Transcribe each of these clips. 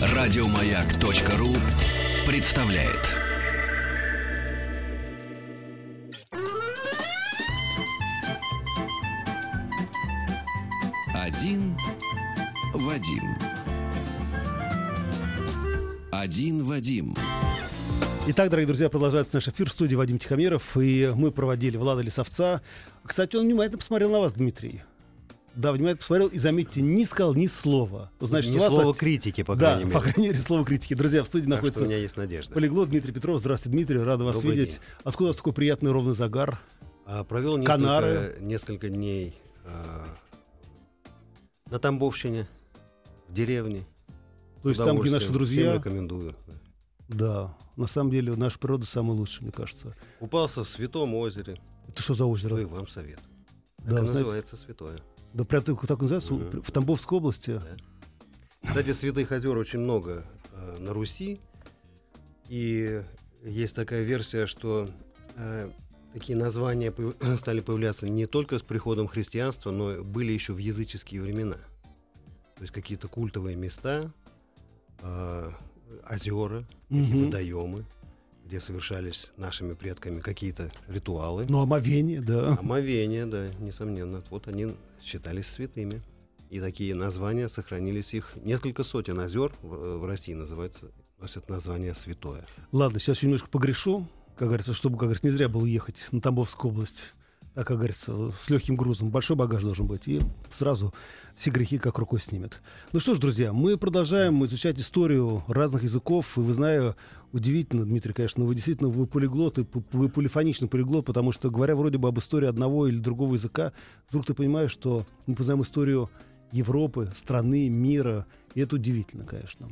Радиомаяк.ру представляет. Один Вадим. Один Вадим. Итак, дорогие друзья, продолжается наш эфир в студии Вадим Тихомиров, и мы проводили Влада Лисовца. Кстати, он внимательно посмотрел на вас, Дмитрий. Да, внимательно посмотрел и, заметьте, не сказал ни слова. Значит, ни слова ост... критики, по крайней да, мере. по крайней мере, слова критики. Друзья, в студии так находится... у меня есть надежда. Полиглот Дмитрий Петров. Здравствуйте, Дмитрий, рада вас Добрый видеть. День. Откуда у вас такой приятный ровный загар? А, провел несколько, Канары. несколько дней а, на Тамбовщине, в деревне. То есть там, где наши Всем друзья... рекомендую. Да, на самом деле наша природа самая лучшая, мне кажется. Купался в Святом озере. Это что за озеро? Ну и вам совет. Да, Так и знаете- называется Святое. Да, прям так, так называется, Мгм. в Тамбовской области. Да. Кстати, святых озер очень много э, на Руси. И есть такая версия, что э, такие названия стали появляться не только с приходом христианства, но были еще в языческие времена. То есть какие-то культовые места, э, озера, Мгм. водоемы, где совершались нашими предками какие-то ритуалы. Ну, омовение, да. Омовения, да, несомненно. Вот они считались святыми. И такие названия сохранились их. Несколько сотен озер в, в России называются, носят название святое. Ладно, сейчас еще немножко погрешу, как говорится, чтобы, как говорится, не зря было ехать на Тамбовскую область. Так, как говорится, с легким грузом. Большой багаж должен быть. И сразу все грехи как рукой снимет. Ну что ж, друзья, мы продолжаем изучать историю разных языков. И вы знаю, удивительно, Дмитрий, конечно, вы действительно вы полиглот, и вы полифоничный полиглот, потому что, говоря вроде бы об истории одного или другого языка, вдруг ты понимаешь, что мы познаем историю Европы, страны, мира. И это удивительно, конечно.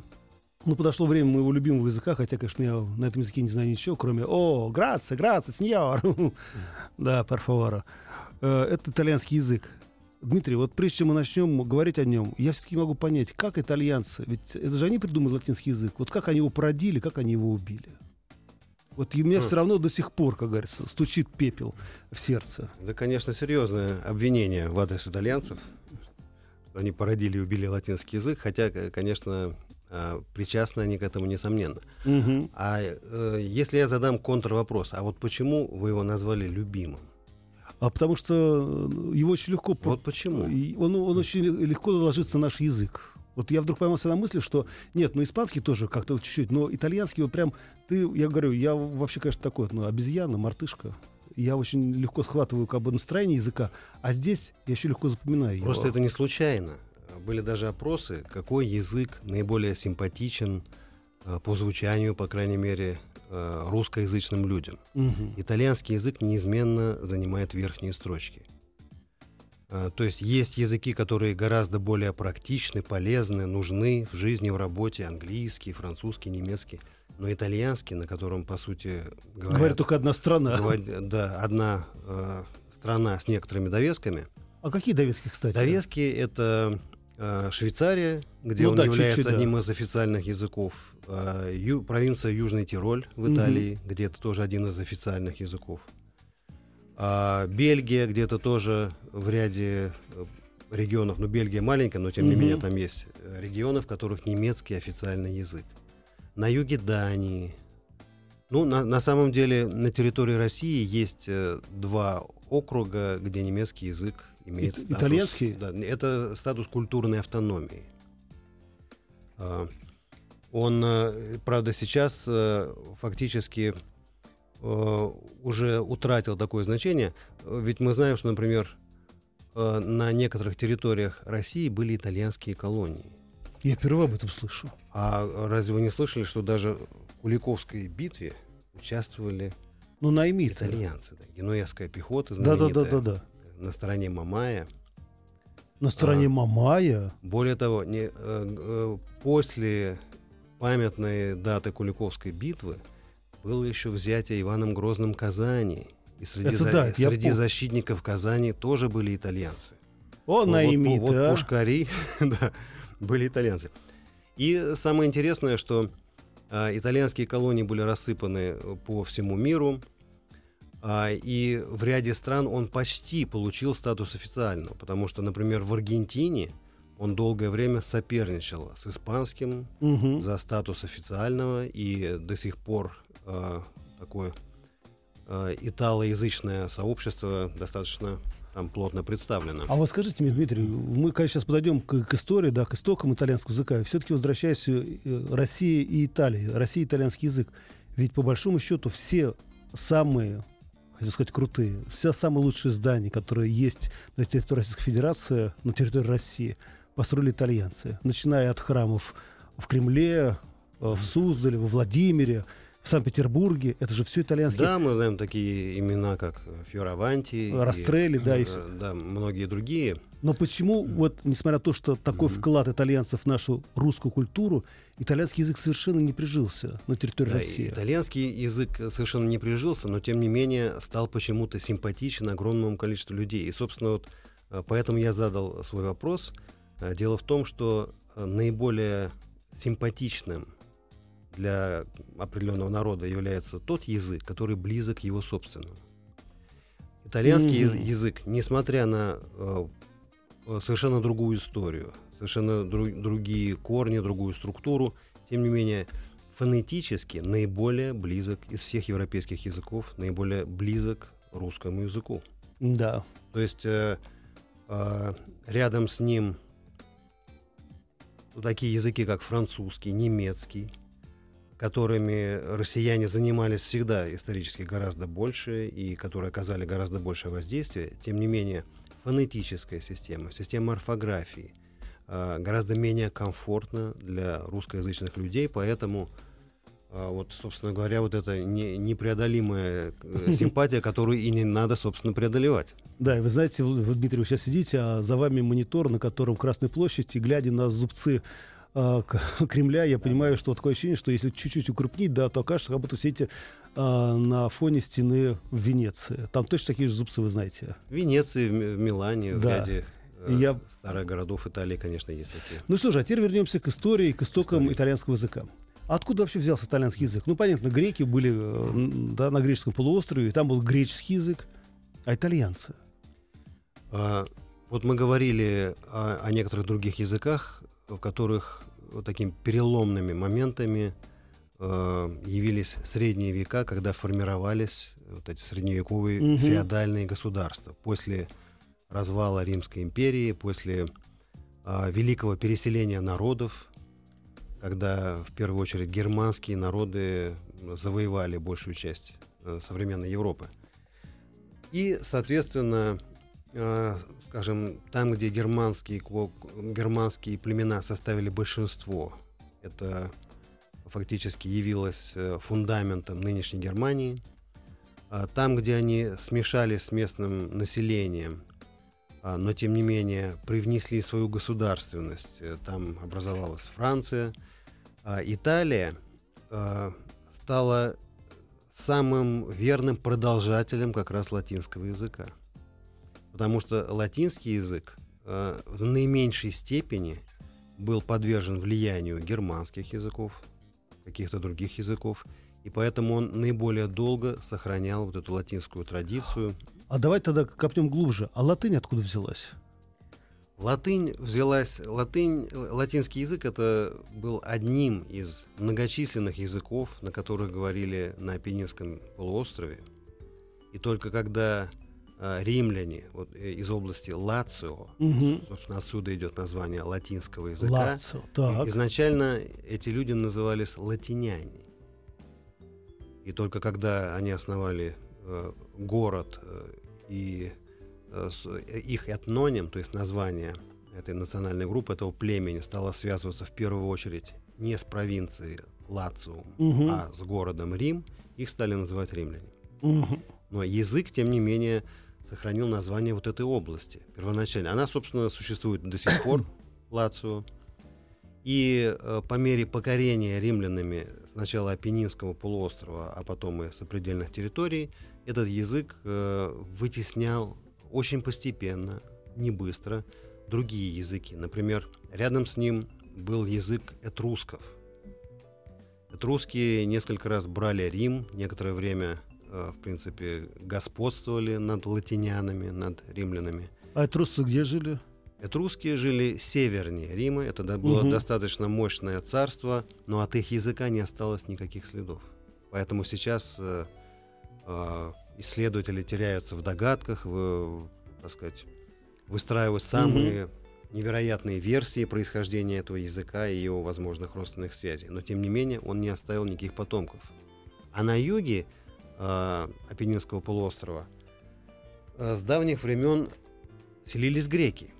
Ну, подошло время моего любимого языка, хотя, конечно, я на этом языке не знаю ничего, кроме «О, грация, грация, сеньор!» Да, перфовара. Это итальянский язык. Дмитрий, вот прежде чем мы начнем говорить о нем, я все-таки могу понять, как итальянцы, ведь это же они придумали латинский язык, вот как они его породили, как они его убили. Вот и у меня Хм. все равно до сих пор, как говорится, стучит пепел в сердце. Это, конечно, серьезное обвинение в адрес итальянцев. Они породили и убили латинский язык, хотя, конечно, а, причастны они к этому, несомненно. Мгм. А э, если я задам контрвопрос, а вот почему вы его назвали любимым? А потому что э, его очень легко... Вот почему? Он, он очень ле- легко ложится на наш язык. Вот я вдруг поймался на мысли, что нет, ну испанский тоже как-то чуть-чуть, но итальянский вот прям ты, я говорю, я вообще, конечно, такой, ну обезьяна, мартышка. Я очень легко схватываю как бы настроение языка, а здесь я еще легко запоминаю его. Просто это не случайно. Были даже опросы, какой язык наиболее симпатичен э, по звучанию, по крайней мере, э, русскоязычным людям. Мгм. Итальянский язык неизменно занимает верхние строчки. А, То есть есть языки, которые гораздо более практичны, полезны, нужны в жизни, в работе. Английский, французский, немецкий. Но итальянский, на котором, по сути, говорят, Говорит только одна страна. говорят- да, одна э, страна с некоторыми довесками. А какие довески, кстати? Довески — это э, Швейцария, где Ну он да, является чуть-чуть, да. одним из официальных языков. э, ю- провинция Южный Тироль в. Италии, где это тоже один из официальных языков. А, Бельгия, где это тоже в ряде э, регионов, ну Бельгия маленькая, но тем не Мгм. менее там есть э, регионы, в которых немецкий официальный язык. На юге Дании. Ну, на, на самом деле на территории России есть э, два округа, где немецкий язык имеет Ит- статус... итальянский? Да, это статус культурной автономии. А, Он, э, правда, сейчас э, фактически э, уже утратил такое значение. Ведь мы знаем, что, например, на некоторых территориях России были итальянские колонии. Я впервые об этом слышу. А разве вы не слышали, что даже в Куликовской битве участвовали Ну, наймиты. итальянцы? Да, генуэзская пехота знаменитая да, да, да. На стороне Мамая. На стороне А. Мамая. Более того, не, э, э, после памятной даты Куликовской битвы было еще взятие Иваном Грозным Казани. И среди, Это за- да, среди защитников Казани тоже были итальянцы. О, Вот- наймиты, вот, вот а. пушкари да, были итальянцы. И самое интересное, что а, итальянские колонии были рассыпаны э, по всему миру. А, и в ряде стран он почти получил статус официального, потому что, например, в Аргентине он долгое время соперничал с испанским Мгм. за статус официального, и до сих пор э, такое э, италоязычное сообщество достаточно там плотно представлено. А вот скажите мне, Дмитрий, мы, конечно, сейчас подойдем к, к истории, да, к истокам итальянского языка. Все-таки возвращаясь э, Россия и Италия, Россия и итальянский язык. Ведь по большому счету все самые, хотел сказать, крутые, все самые лучшие здания, которые есть на территории Российской Федерации, на территории России, построили итальянцы. Начиная от храмов в Кремле, э, в Суздале, во Владимире, в Санкт-Петербурге. Это же все итальянские Да, мы знаем такие имена, как Фьораванти, и, Растрелли, да, и э, всё. да, многие другие. Но почему, вот, несмотря на то, что такой вклад итальянцев в нашу русскую культуру, итальянский язык совершенно не прижился на территории Да, России? итальянский язык совершенно не прижился, но тем не менее стал почему-то симпатичен огромному количеству людей. И, собственно, вот э, поэтому я задал свой вопрос. Э, Дело в том, что э, наиболее симпатичным для определенного народа является тот язык, который близок его собственному. Итальянский яз- язык, несмотря на э, э, совершенно другую историю, совершенно дру- другие корни, другую структуру, тем не менее фонетически наиболее близок из всех европейских языков, наиболее близок русскому языку. Да. То есть э, э, рядом с ним такие языки, как французский, немецкий, которыми россияне занимались всегда исторически гораздо больше и которые оказали гораздо большее воздействие, тем не менее фонетическая система, система орфографии гораздо менее комфортна для русскоязычных людей, поэтому э, вот, собственно говоря, вот эта не- непреодолимая э, симпатия, которую и не надо, собственно, преодолевать. Да, и вы знаете, вы, Дмитрий, вы сейчас сидите, а за вами монитор, на котором Красная площадь, и глядя на зубцы к- Кремля, я понимаю, что такое ощущение, что если чуть-чуть укрупнить, да, то окажется, как будто сидите а, на фоне стены в Венеции. Там точно такие же зубцы, вы знаете. В Венеции, в в Милане, в Да. ряде э, И я- старых городов Италии, конечно, есть такие. Ну что же, а теперь вернемся к истории, к истокам Истории. итальянского языка. Откуда вообще взялся итальянский язык? Ну, понятно, греки были э, да, на греческом полуострове, и там был греческий язык, а итальянцы. А, Вот мы говорили о, о некоторых других языках, в которых вот такими переломными моментами э, явились средние века, когда формировались вот эти средневековые Мгм. феодальные государства. После развала Римской империи, после а, великого переселения народов, когда в первую очередь германские народы завоевали большую часть э, современной Европы. И, соответственно, э, скажем, там, где германские, германские племена составили большинство, это фактически явилось э, фундаментом нынешней Германии. А Там, где они смешались с местным населением, а, но тем не менее привнесли свою государственность, э, там образовалась Франция, а Италия э, стала самым верным продолжателем как раз латинского языка. Потому что латинский язык в наименьшей степени был подвержен влиянию германских языков, каких-то других языков, и поэтому он наиболее долго сохранял вот эту латинскую традицию. А давайте тогда копнем глубже. А латынь откуда взялась? Латынь взялась, латынь, латинский язык это был одним из многочисленных языков, на которых говорили на Апеннинском полуострове. И только когда а, римляне вот, э, из области Лацио, Мгм. собственно, отсюда идет название латинского языка, Лацио. Так. изначально эти люди назывались латиняне. И только когда они основали э, город э, и э, э, их этноним, то есть название этой национальной группы, этого племени, стало связываться в первую очередь не с провинцией Лациум, Мгм. а с городом Рим, их стали называть римляне. Мгм. Но язык, тем не менее, сохранил название вот этой области первоначально. Она, собственно, существует до сих пор, Лацио. И э, по мере покорения римлянами сначала Апеннинского полуострова, а потом и сопредельных территорий, этот язык э, вытеснял очень постепенно, не быстро, другие языки. Например, рядом с ним был язык этрусков. Этрусские несколько раз брали Рим, некоторое время, э, в принципе, господствовали над латинянами, над римлянами. А этрусы где жили? Этрусские жили севернее Рима, это было Мгм. достаточно мощное царство, но от их языка не осталось никаких следов. Поэтому сейчас э, э, исследователи теряются в догадках, в, так сказать, выстраивают самые невероятные версии происхождения этого языка и его возможных родственных связей. Но тем не менее он не оставил никаких потомков. А на юге э, Апеннинского полуострова э, с давних времен селились греки.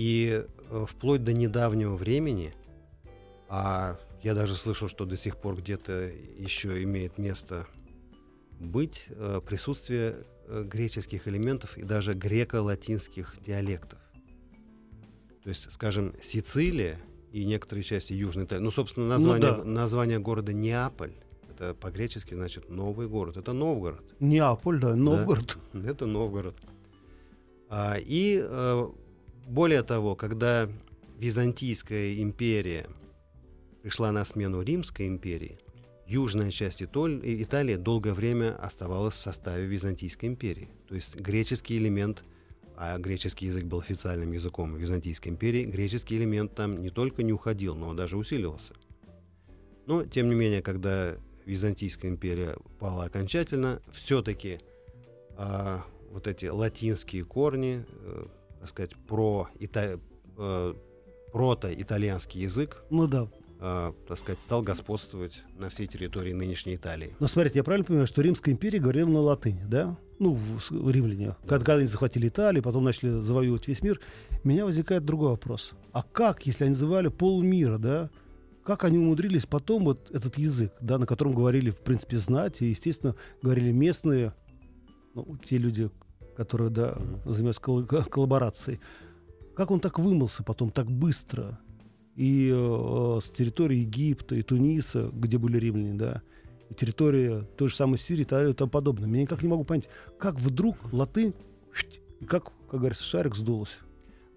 И э, вплоть до недавнего времени, а я даже слышал, что до сих пор где-то еще имеет место быть э, присутствие э, греческих элементов и даже греко-латинских диалектов. То есть, скажем, Сицилия и некоторые части Южной Италии. Ну, собственно, название, да. название города Неаполь. Это по-гречески значит новый город. Это Новгород. Неаполь, да, Новгород. Это Новгород. А, и более того, когда Византийская империя пришла на смену Римской империи, южная часть Итоль- Италии долгое время оставалась в составе Византийской империи. То есть греческий элемент, а греческий язык был официальным языком Византийской империи, греческий элемент там не только не уходил, но даже усиливался. Но, тем не менее, когда Византийская империя пала окончательно, все-таки а, вот эти латинские корни, э, так сказать, про ита- э, прото-итальянский язык, Ну да. э, так сказать, стал господствовать на всей территории нынешней Италии. Но смотрите, я правильно понимаю, что Римская империя говорила на латыни, да? Ну, в, римляне. Когда, когда они захватили Италию, потом начали завоевывать весь мир, у меня возникает другой вопрос. А как, если они называли полмира, да? Как они умудрились потом вот этот язык, да, на котором говорили, в принципе, знать, и, естественно, говорили местные, ну, те люди, которые, да, занимаются колл- ко- коллаборацией. Как он так вымылся потом так быстро? И э, с территории Египта и Туниса, где были римляне, да, и территория той же самой Сирии, Италии и тому подобное. Я никак не могу понять, как вдруг латынь, и как, как говорится, шарик сдулась.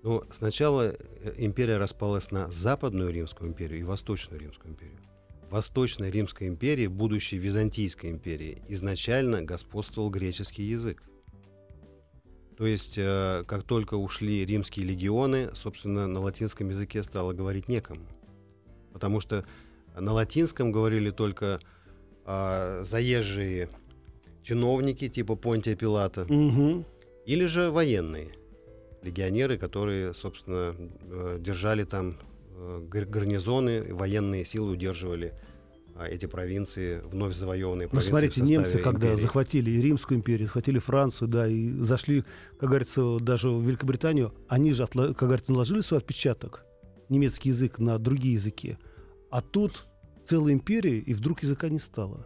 Но сначала э, империя распалась на Западную Римскую империю и Восточную Римскую империю. Восточной Римской империи, будущей Византийской империи, изначально господствовал греческий язык. То есть, э, как только ушли римские легионы, собственно, на латинском языке стало говорить некому. Потому что на латинском говорили только а, заезжие чиновники типа Понтия Пилата, Угу. или же военные легионеры, которые, собственно, э, держали там э, гар- гарнизоны, военные силы удерживали эти провинции, вновь завоеванные Ну, провинции. смотрите, в составе немцы, когда империи. захватили и Римскую империю, захватили Францию, да, и зашли, как говорится, даже в Великобританию, они же, как говорится, наложили свой отпечаток, немецкий язык, на другие языки. А тут целая империя, и вдруг языка не стало.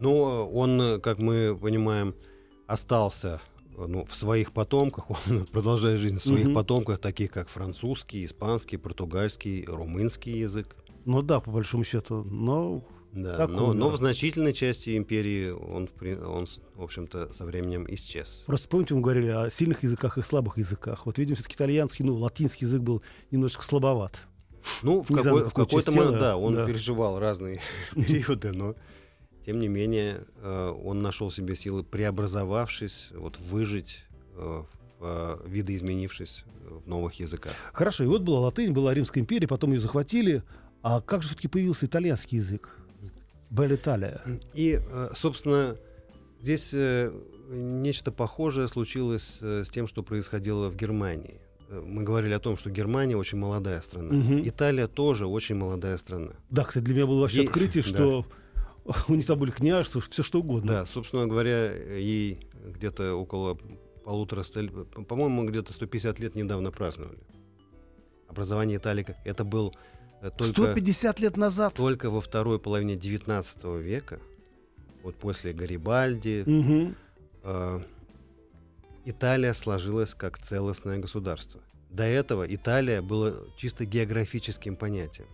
Но он, как мы понимаем, остался ну, в своих потомках, он продолжает жизнь в своих Мгм. потомках, таких как французский, испанский, португальский, румынский язык. Ну да, по большому счету, но Да, Так но, но в значительной части империи он, он, в общем-то, со временем исчез. Просто помните, мы говорили о сильных языках и слабых языках. Вот, видимо, все-таки итальянский, ну, латинский язык был немножечко слабоват. Ну, в, знаю, какой- на в какой-то момент, да, он да. переживал разные периоды, но тем не менее э, он нашел себе силы, преобразовавшись, вот выжить, э, э, видоизменившись в новых языках. Хорошо, и вот была латынь, была Римская империя, потом ее захватили. А как же все-таки появился итальянский язык? Бель Италия. И, э, собственно, здесь э, нечто похожее случилось э, с тем, что происходило в Германии. Э, Мы говорили о том, что Германия очень молодая страна. Мгм. Италия тоже очень молодая страна. Да, кстати, для меня было вообще Ей- открытие, да. что у них там были княжества, все что угодно. Да, собственно говоря, ей где-то около полутора, по-моему, где-то 150 лет недавно праздновали. Образование Италии, это был э, только, 150 лет назад. только во второй половине 19 века, вот после Гарибальди, Мгм. э, Италия сложилась как целостное государство. До этого Италия была чисто географическим понятием.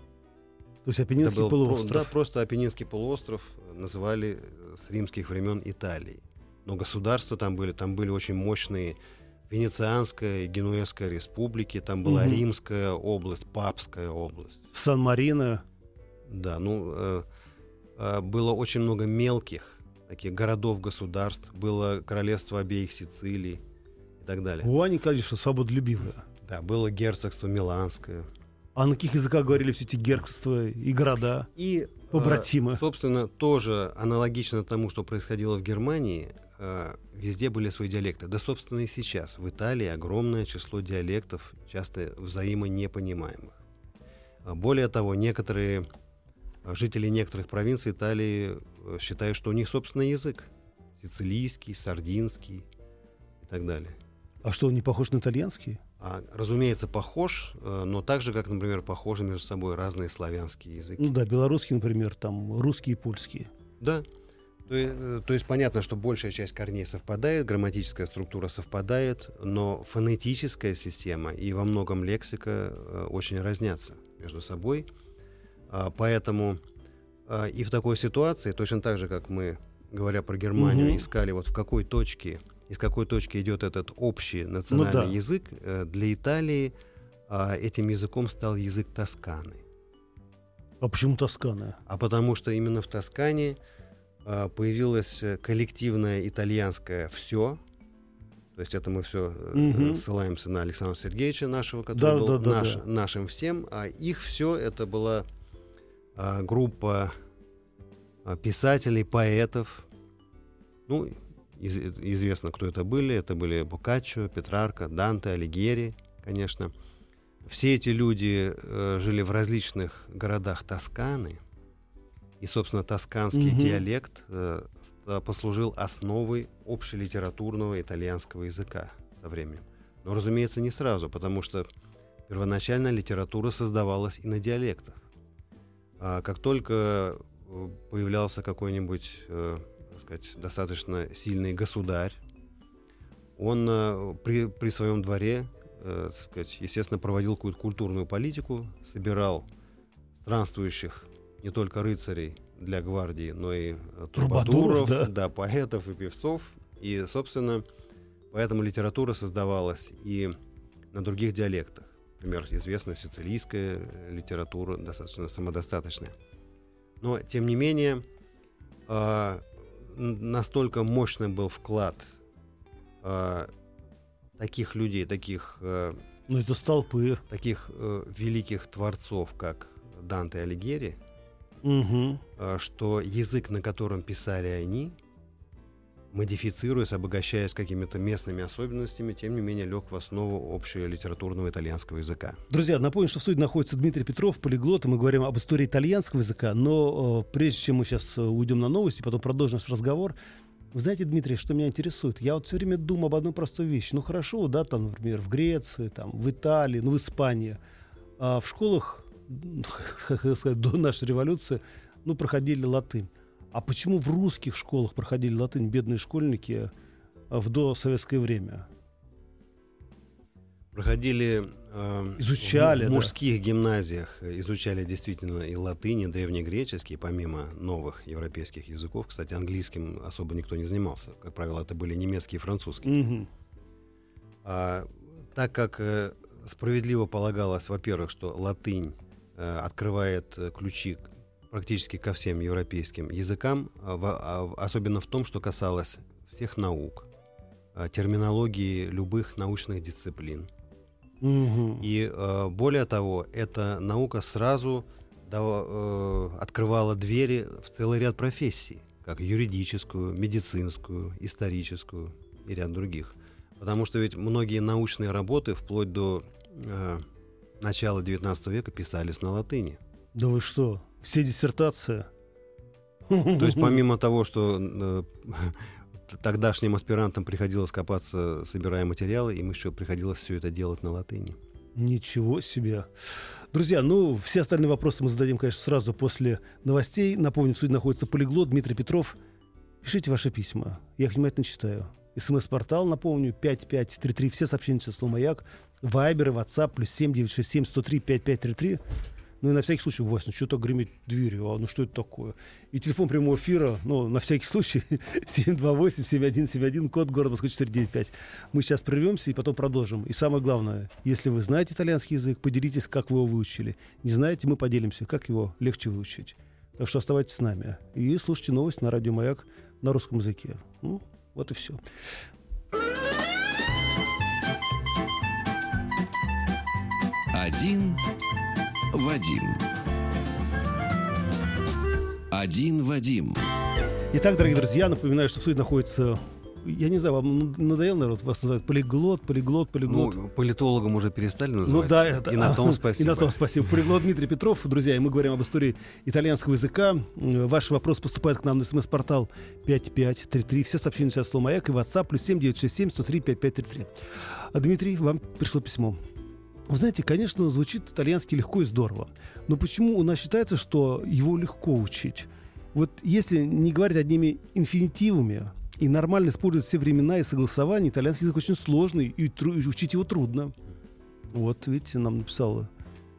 То есть Это Апеннинский был полуостров. да, просто Апеннинский полуостров э, называли э, с римских времен Италией. Но государства там были, там были очень мощные Венецианская и Генуэзская республики, там была Мгм. Римская область, Папская область. Сан-Марино. Да, ну, э, э, было очень много мелких таких городов-государств, было королевство обеих Сицилий. и так далее. О, они, конечно, свободолюбивые. Да, было герцогство Миланское. А на каких языках говорили все эти герцогства и города? И, Побратимы. э, собственно, тоже аналогично тому, что происходило в Германии, э, везде были свои диалекты. Да, собственно, и сейчас. В Италии огромное число диалектов, часто взаимонепонимаемых. А Более того, некоторые э, жители некоторых провинций Италии считают, что у них собственный язык. Сицилийский, сардинский и так далее. А что, он не похож на итальянский? А, разумеется, похож, но так же, как, например, похожи между собой разные славянские языки. Ну да, белорусский, например, там русский и польский. Да. То, э, то есть понятно, что большая часть корней совпадает, грамматическая структура совпадает, но фонетическая система и во многом лексика э, очень разнятся между собой. А, поэтому а, и в такой ситуации, точно так же, как мы, говоря про Германию, Мгм. искали вот в какой точке, из какой точки идет этот общий национальный да. язык, э, для Италии а, этим языком стал язык Тосканы. А почему Тоскана? А потому что именно в Тоскане появилось э, коллективное итальянское все. То есть это мы все Мгм. ссылаемся на Александра Сергеевича нашего, который Да, был да, да, наш- да. нашим всем. А их все это была а, группа а, писателей, поэтов. Ну, из- известно, кто это были. Это были Боккаччо, Петрарка, Данте, Алигьери, конечно. Все эти люди э, жили в различных городах Тосканы. И, собственно, тосканский Мгм. диалект э, послужил основой общелитературного итальянского языка со временем. Но, разумеется, не сразу, потому что первоначально литература создавалась и на диалектах. А как только э, появлялся какой-нибудь, э, так сказать, достаточно сильный государь, он э, при, при своем дворе, э, так сказать, естественно, проводил какую-то культурную политику, собирал странствующих не только рыцарей для гвардии, но и э, Трубадуров, да. да, поэтов и певцов. И, собственно, поэтому литература создавалась и на других диалектах. Например, известная сицилийская литература, достаточно самодостаточная. Но, тем не менее, а, настолько мощный был вклад а, таких людей, таких, э, Ну, это столпы. таких э, великих творцов, как Данте Алигьери, Угу. что язык, на котором писали они, модифицируясь, обогащаясь какими-то местными особенностями, тем не менее лег в основу общего литературного итальянского языка. Друзья, напомню, что в студии находится Дмитрий Петров, полиглот, и мы говорим об истории итальянского языка. Но э, прежде чем мы сейчас э, уйдем на новости, потом продолжим наш разговор, вы знаете, Дмитрий, что меня интересует? Я вот все время думаю об одной простой вещи. Ну хорошо, да, там, например, в Греции, там, в Италии, ну в Испании. А в школах, сказать, до нашей революции, ну, проходили латынь. А почему в русских школах проходили латынь бедные школьники а, в досоветское время? Проходили э, Изучали, в, в да. мужских гимназиях, э, изучали действительно и латынь, и древнегреческий, помимо новых европейских языков. Кстати, английским особо никто не занимался. Как правило, это были немецкий и французский. Мгм. А, так как э, справедливо полагалось, во-первых, что латынь открывает э, ключи практически ко всем европейским языкам, а а особенно в том, что касалось всех наук, э, терминологии любых научных дисциплин. Мгм. И э, более того, эта наука сразу э, открывала двери в целый ряд профессий, как юридическую, медицинскую, историческую и ряд других. Потому что ведь многие научные работы вплоть до э, начала XIX века писались на латыни. Да вы что? Все диссертации? То есть помимо того, что э, тогдашним аспирантам приходилось копаться, собирая материалы, им еще приходилось все это делать на латыни. Ничего себе. Друзья, ну, все остальные вопросы мы зададим, конечно, сразу после новостей. Напомню, в студии находится полиглот Дмитрий Петров. Пишите ваши письма. Я их внимательно читаю. СМС-портал, напомню, 5533. Все сообщения число «Маяк». Вайбер и WhatsApp плюс 7967 103 5533. Ну и на всякий случай, Вась, ну что-то гремит дверью, а ну что это такое? И телефон прямого эфира, ну, на всякий случай, 728-7171, код города Москва 495. Мы сейчас прервемся и потом продолжим. И самое главное, если вы знаете итальянский язык, поделитесь, как вы его выучили. Не знаете, мы поделимся, как его легче выучить. Так что оставайтесь с нами. И слушайте новости на радио «Маяк» на русском языке. Ну, вот и все. Один Вадим. Один Вадим. Итак, дорогие друзья, напоминаю, что в суде находится я не знаю, вам надоел народ вас называть полиглот, полиглот, полиглот. Ну, политологом уже перестали называть. Ну да, это, и на том спасибо. И на том спасибо. Полиглот Дмитрий Петров, друзья, и мы говорим об истории итальянского языка. Ваш вопрос поступает к нам на смс-портал 5533. Все сообщения сейчас слово «Маяк» и WhatsApp плюс 7967 103 5533. А, Дмитрий, вам пришло письмо. Вы знаете, конечно, звучит итальянский легко и здорово. Но почему у нас считается, что его легко учить? Вот если не говорить одними инфинитивами, и нормально использовать все времена и согласования, итальянский язык очень сложный, и, тру- и учить его трудно. Вот, видите, нам написала.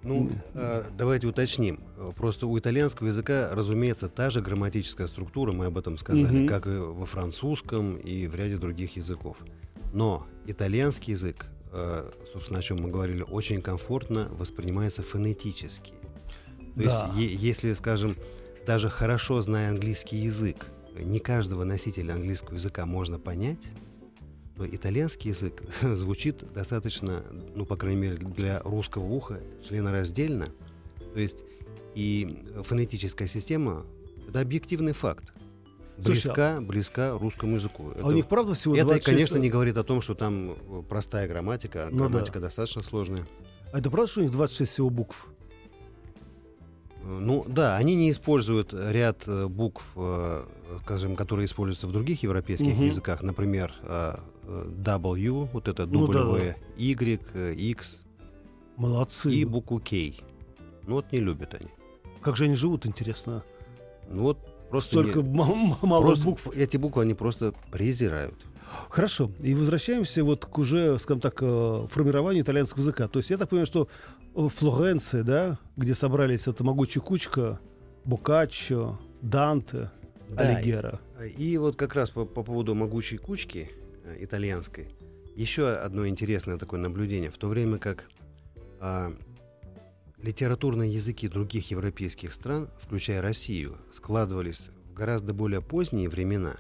Ну, э, давайте уточним. Просто у итальянского языка, разумеется, та же грамматическая структура, мы об этом сказали, Мгм. как и во французском и в ряде других языков. Но итальянский язык, э, собственно, о чем мы говорили, очень комфортно воспринимается фонетически. То Да. есть, е- если, скажем, даже хорошо зная английский язык, не каждого носителя английского языка можно понять, то итальянский язык звучит достаточно, ну, по крайней мере, для русского уха членораздельно. То есть и фонетическая система — это объективный факт. Слушай, Близка, близка русскому языку. А у них правда всего это 26 конечно, не говорит о том, что там э, простая грамматика. Ну да. грамматика достаточно сложная. А это правда, что у них 26 всего букв? Ну да, они не используют ряд э, букв, э, скажем, которые используются в других европейских Мгм. языках, например, э, э, W, вот это Ну да, W, Y, X Молодцы. и букву K. Ну вот не любят они. Как же они живут, интересно? Ну вот просто, Столько не- мало просто букв. эти буквы они просто презирают. Хорошо. И возвращаемся вот к уже, скажем так, формированию итальянского языка. То есть я так понимаю, что э, Флоренция, да, где собрались эта могучая кучка, Боккаччо, Данте, Да, Алигера. И вот как раз по, по поводу могучей кучки э, итальянской, еще одно интересное такое наблюдение. В то время как а, литературные языки других европейских стран, включая Россию, складывались в гораздо более поздние времена,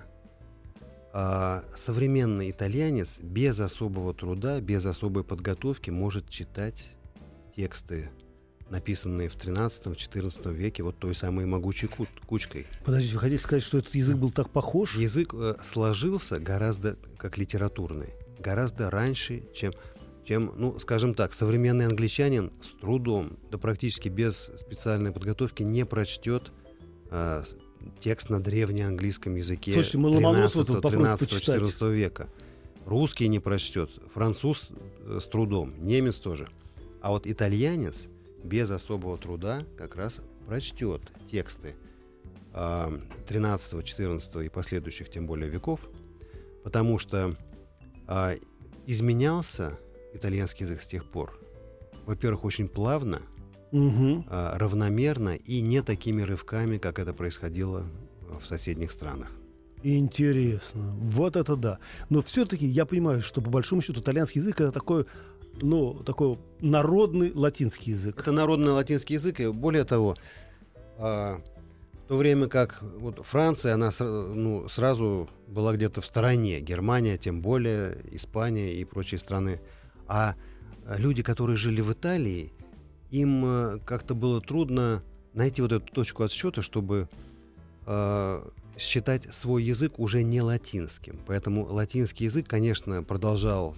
а современный итальянец без особого труда, без особой подготовки может читать тексты, написанные в 13-14 веке вот той самой могучей ку- кучкой. Подождите, вы хотите сказать, что этот язык был так похож? Язык э, сложился гораздо, как литературный, гораздо раньше, чем, чем, ну, скажем так, современный англичанин с трудом, да практически без специальной подготовки не прочтет э, текст на древнеанглийском языке Слушайте, мы Ломоносова-то попробуем почитать. 13-14 века. Русский не прочтет, француз э, с трудом, немец тоже. А вот итальянец без особого труда как раз прочтет тексты а, 13, 14 и последующих, тем более веков, потому что а, изменялся итальянский язык с тех пор. Во-первых, очень плавно, а, равномерно и не такими рывками, как это происходило в соседних странах. Интересно. Вот это да. Но все-таки я понимаю, что по большому счету итальянский язык это такой, ну, такой народный латинский язык. Это народный латинский язык, и более того, а, в то время как вот Франция, она ну, сразу была где-то в стороне, Германия, тем более, Испания и прочие страны. А а, люди, которые жили в Италии, им э, как-то было трудно найти вот эту точку отсчета, чтобы э, считать свой язык уже не латинским. Поэтому латинский язык, конечно, продолжал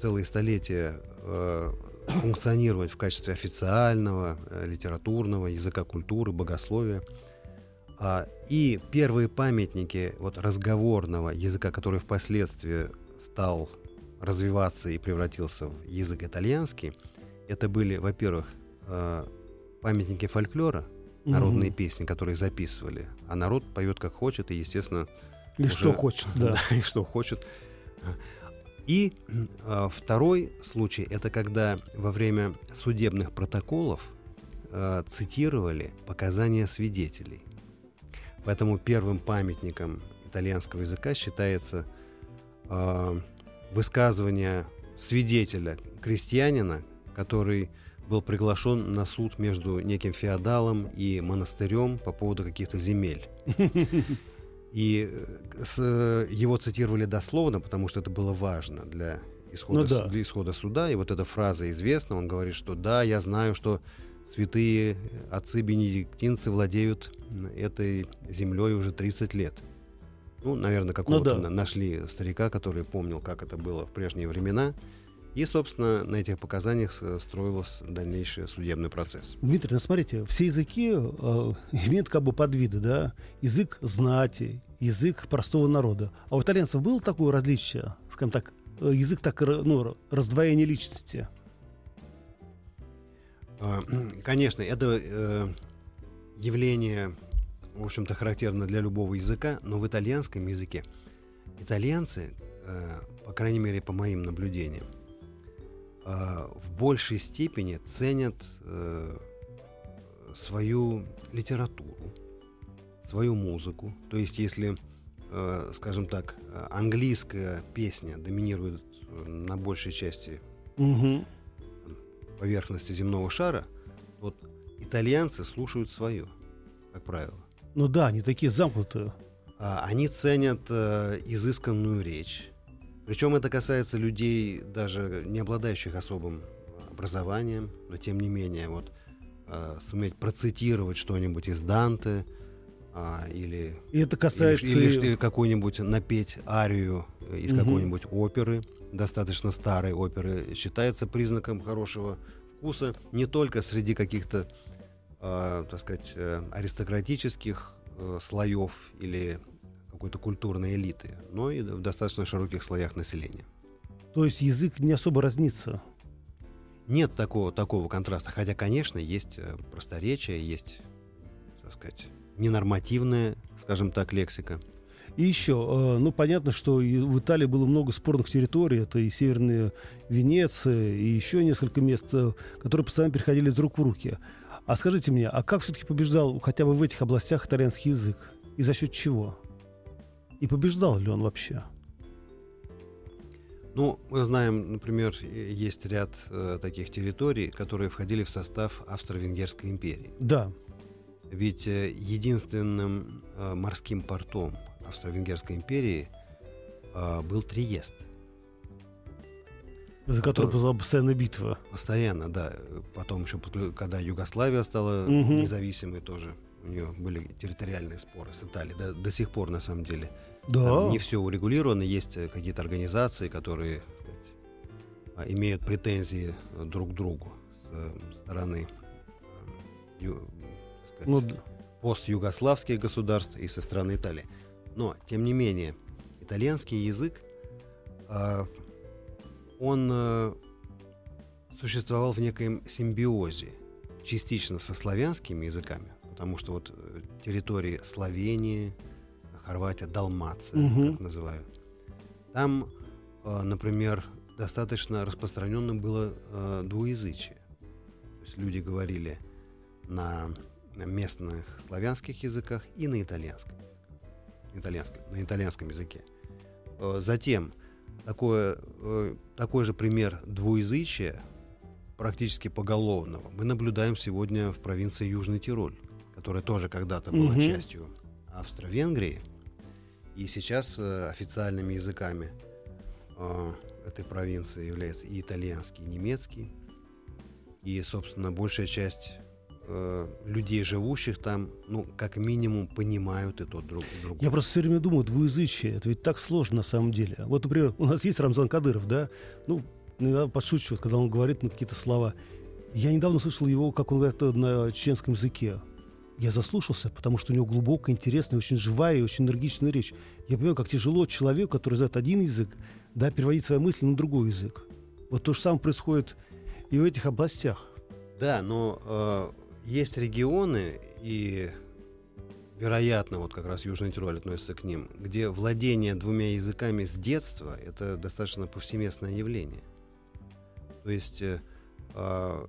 целые столетия э, функционировать в качестве официального, э, литературного языка культуры, богословия. А, и первые памятники вот, разговорного языка, который впоследствии стал развиваться и превратился в язык итальянский, это были, во-первых, э, памятники фольклора, народные Мгм. песни, которые записывали. А народ поет как хочет, и, естественно, Или уже- что хочет, да. и что хочет. И э, второй случай это когда во время судебных протоколов э, цитировали показания свидетелей. Поэтому первым памятником итальянского языка считается э, высказывание свидетеля, крестьянина, который был приглашен на суд между неким феодалом и монастырем по поводу каких-то земель. И э, с- его цитировали дословно, потому что это было важно для исхода, Ну да. для исхода суда, и вот эта фраза известна, он говорит, что да, я знаю, что святые отцы бенедиктинцы владеют этой землей уже 30 лет. Ну, наверное, какого-то да. на- нашли старика, который помнил, как это было в прежние времена. И, собственно, на этих показаниях строился дальнейший судебный процесс. Дмитрий, ну смотрите, все языки э, имеют как бы подвиды, да? Язык знати, язык простого народа. А у итальянцев было такое различие, скажем так, э, язык так, ну, раздвоение личности? А, Конечно, это э, явление, в общем-то, характерно для любого языка, но в итальянском языке итальянцы, э, по крайней мере, по моим наблюдениям, в большей степени ценят э, свою литературу, свою музыку. То есть, если, э, скажем так, э, английская песня доминирует э, на большей части Мгм. поверхности земного шара, вот итальянцы слушают свое, как правило. Ну да, они такие замкнутые. А Они ценят э, изысканную речь. Причем это касается людей, даже не обладающих особым образованием, но тем не менее, вот э, суметь процитировать что-нибудь из Данте а, или, И это или, касается... или и- ш- какую-нибудь напеть арию э, из Мгм. какой-нибудь оперы, достаточно старой оперы, считается признаком хорошего вкуса не только среди каких-то, э, так сказать, э, аристократических э, слоев или какой-то культурной элиты, но и в достаточно широких слоях населения. То есть язык не особо разнится. Нет такого, такого контраста, хотя, конечно, есть э, просторечие, есть, так сказать, ненормативная, скажем так, лексика. И еще, э, ну, понятно, что в Италии было много спорных территорий. Это и Северная Венеция, и еще несколько мест, э, которые постоянно переходили из рук в руки. А скажите мне, а как все-таки побеждал хотя бы в этих областях итальянский язык? И за счет чего? И побеждал ли он вообще? Ну, мы знаем, например, есть ряд э, таких территорий, которые входили в состав Австро-Венгерской империи. Да. Ведь э, единственным э, морским портом Австро-Венгерской империи э, был Триест. За который Который- была постоянная битва. Постоянно, да. Потом еще, когда Югославия стала Мгм. независимой тоже, у нее были территориальные споры с Италией. До, до сих пор, на самом деле. Да. Там не все урегулировано. Есть э, какие-то организации, которые сказать, а, имеют претензии э, друг к другу с э, стороны ю- так сказать, Ну, постюгославских государств и со стороны Италии. Но, тем не менее, итальянский язык, а, он существовал в некоем симбиозе, частично со славянскими языками, потому что вот территории Словении, Хорватия, Далмация, Мгм. как называют, там, э, например, достаточно распространенным было э, двуязычие. То есть люди говорили на местных славянских языках и на итальянском, итальянском, на итальянском языке. Э, Затем такое, э, такой же пример двуязычия, практически поголовного, мы наблюдаем сегодня в провинции Южный Тироль, которая тоже когда-то была Мгм. частью Австро-Венгрии, и сейчас э, официальными языками э, этой провинции являются и итальянский, и немецкий, и, собственно, большая часть э, людей, живущих там, ну, как минимум, понимают и тот друг друга. Я просто все время думаю, двуязычие, это ведь так сложно на самом деле. Вот, например, у нас есть Рамзан Кадыров, да, ну, иногда подшучивают, когда он говорит ну, какие-то слова. Я недавно слышал его, как он говорит на чеченском языке. Я заслушался, потому что у него глубокая, интересная, очень живая и очень энергичная речь. Я понимаю, как тяжело человеку, который знает один язык, да, переводить свои мысли на другой язык. Вот то же самое происходит и в этих областях. Да, но э, есть регионы, и, вероятно, вот как раз Южный Тироль относится к ним, где владение двумя языками с детства — это достаточно повсеместное явление. То есть э, э,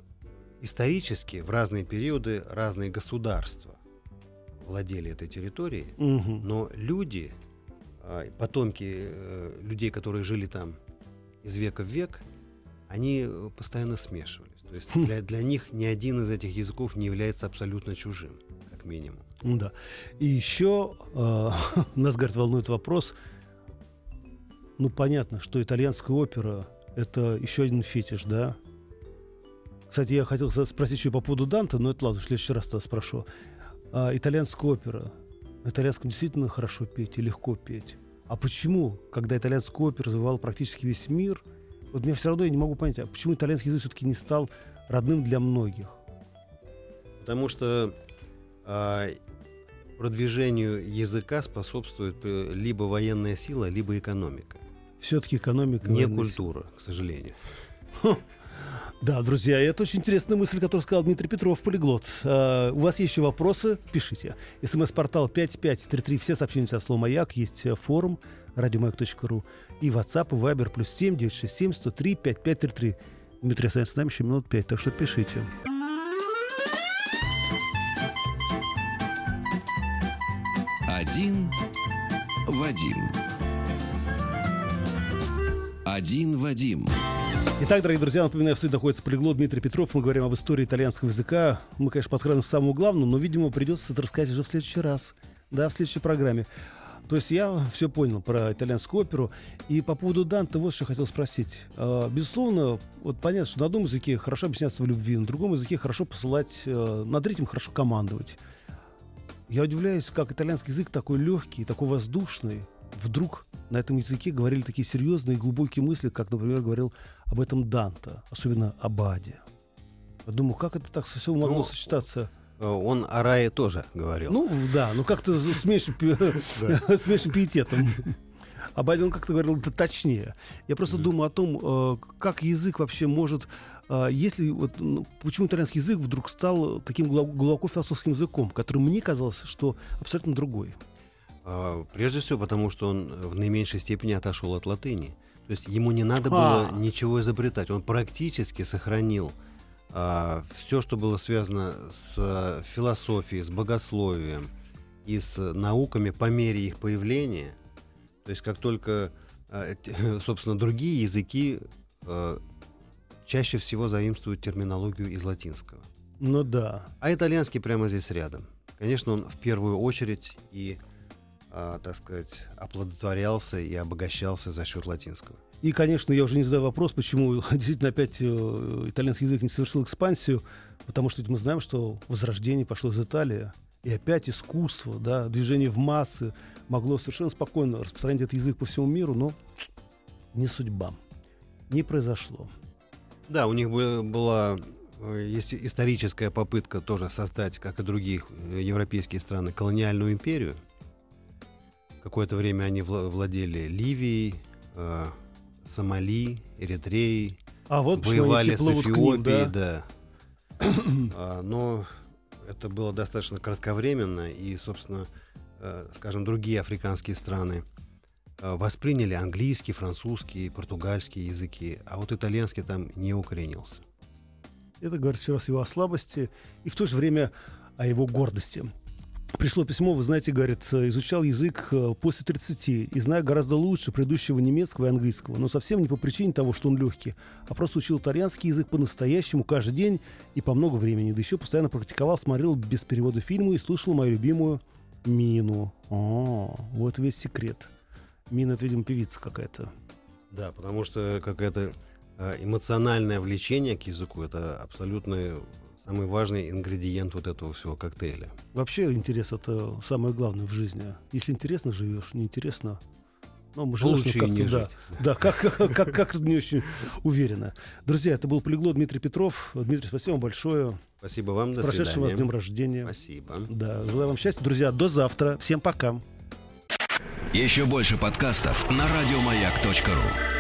исторически в разные периоды разные государства владели этой территорией, Мгм. но люди, а, потомки э, людей, которые жили там из века в век, они э, постоянно смешивались. То есть для, для них ни один из этих языков не является абсолютно чужим, как минимум. Ну Да. И еще э, нас, говорит, волнует вопрос. Ну, понятно, что итальянская опера это еще один фетиш, да? Кстати, я хотел спросить еще по поводу Данта, но это ладно, в следующий раз тогда спрошу. А, итальянская опера. На итальянском действительно хорошо петь и легко петь. А почему, когда итальянская опера развивала практически весь мир, вот мне все равно я не могу понять, а почему итальянский язык все-таки не стал родным для многих? Потому что а, продвижению языка способствует э, либо военная сила, либо экономика. Все-таки экономика. Не культура, сила. к сожалению. Да, друзья, это очень интересная мысль, которую сказал Дмитрий Петров, полиглот. Uh, у вас есть еще вопросы? Пишите. СМС-портал 5533, все сообщения со словом «Маяк», есть э, форум радиомаяк.ру и WhatsApp, и Viber, плюс 7 967 103 5533. Дмитрий останется с нами еще минут пять, так что пишите. Один Вадим. Один Вадим. Итак, дорогие друзья, напоминаю, в студии находится полиглот Дмитрий Петров. Мы говорим об истории итальянского языка. Мы, конечно, подхраним к самому главному, но, видимо, придется это рассказать уже в следующий раз. Да, в следующей программе. То есть я все понял про итальянскую оперу. И по поводу Данте вот что хотел спросить. А, безусловно, вот понятно, что на одном языке хорошо объясняться в любви, на другом языке хорошо посылать, э, на третьем хорошо командовать. Я удивляюсь, как итальянский язык такой легкий, такой воздушный, вдруг на этом языке говорили такие серьезные и глубокие мысли, как, например, говорил об этом Данта, особенно об Аде. Я думаю, как это так совсем могло ну, сочетаться? Э, он о рае тоже говорил. Ну, да, ну как-то с меньшим, пиететом. Об Аде он как-то говорил точнее. Я просто думаю о том, э, как язык вообще может э, если вот ну, почему итальянский язык вдруг стал таким глубоко философским языком, который мне казалось, что абсолютно другой. А, прежде всего, потому что он в наименьшей степени отошел от латыни. То есть ему не надо было а. ничего изобретать. Он практически сохранил а, все, что было связано с философией, с богословием и с науками по мере их появления. То есть как только, а, собственно, другие языки а, чаще всего заимствуют терминологию из латинского. Ну да. А итальянский прямо здесь рядом. Конечно, он в первую очередь и а, так сказать, оплодотворялся и обогащался за счет латинского. И, конечно, я уже не задаю вопрос, почему действительно опять э, итальянский язык не совершил экспансию, потому что мы знаем, что возрождение пошло из Италии, и опять искусство, да, движение в массы могло совершенно спокойно распространять этот язык по всему миру, но не судьба. Не произошло. Да, у них была э, есть историческая попытка тоже создать, как и других э, европейские страны, колониальную империю – Какое-то время они владели Ливией, э, Сомали, Эритреей. А вот воевали с Эфиопией, ним, да. да. а, но это было достаточно кратковременно, и, собственно, э, скажем, другие африканские страны э, восприняли английский, французский, португальский языки, а вот итальянский там не укоренился. Это говорит еще раз его о слабости и в то же время о его гордости. Пришло письмо, вы знаете, говорит, изучал язык э, после 30 и знаю гораздо лучше предыдущего немецкого и английского, но совсем не по причине того, что он легкий, а просто учил итальянский язык по-настоящему каждый день и по много времени. Да еще постоянно практиковал, смотрел без перевода фильмы и слушал мою любимую Мину. О, вот весь секрет. Мина, это, видимо, певица какая-то. Да, потому что какое-то э, эмоциональное влечение к языку, это абсолютно самый важный ингредиент вот этого всего коктейля. Вообще интерес это самое главное в жизни. Если интересно живешь, неинтересно, ну, живешь Лучше как-то, не да, жить. да, как, как, как, как не очень уверенно. Друзья, это был полиглот Дмитрий Петров. Дмитрий, спасибо вам большое. Спасибо вам, С до прошедшим вас днем рождения. Спасибо. Да, желаю вам счастья. Друзья, до завтра. Всем пока. Еще больше подкастов на радиомаяк.ру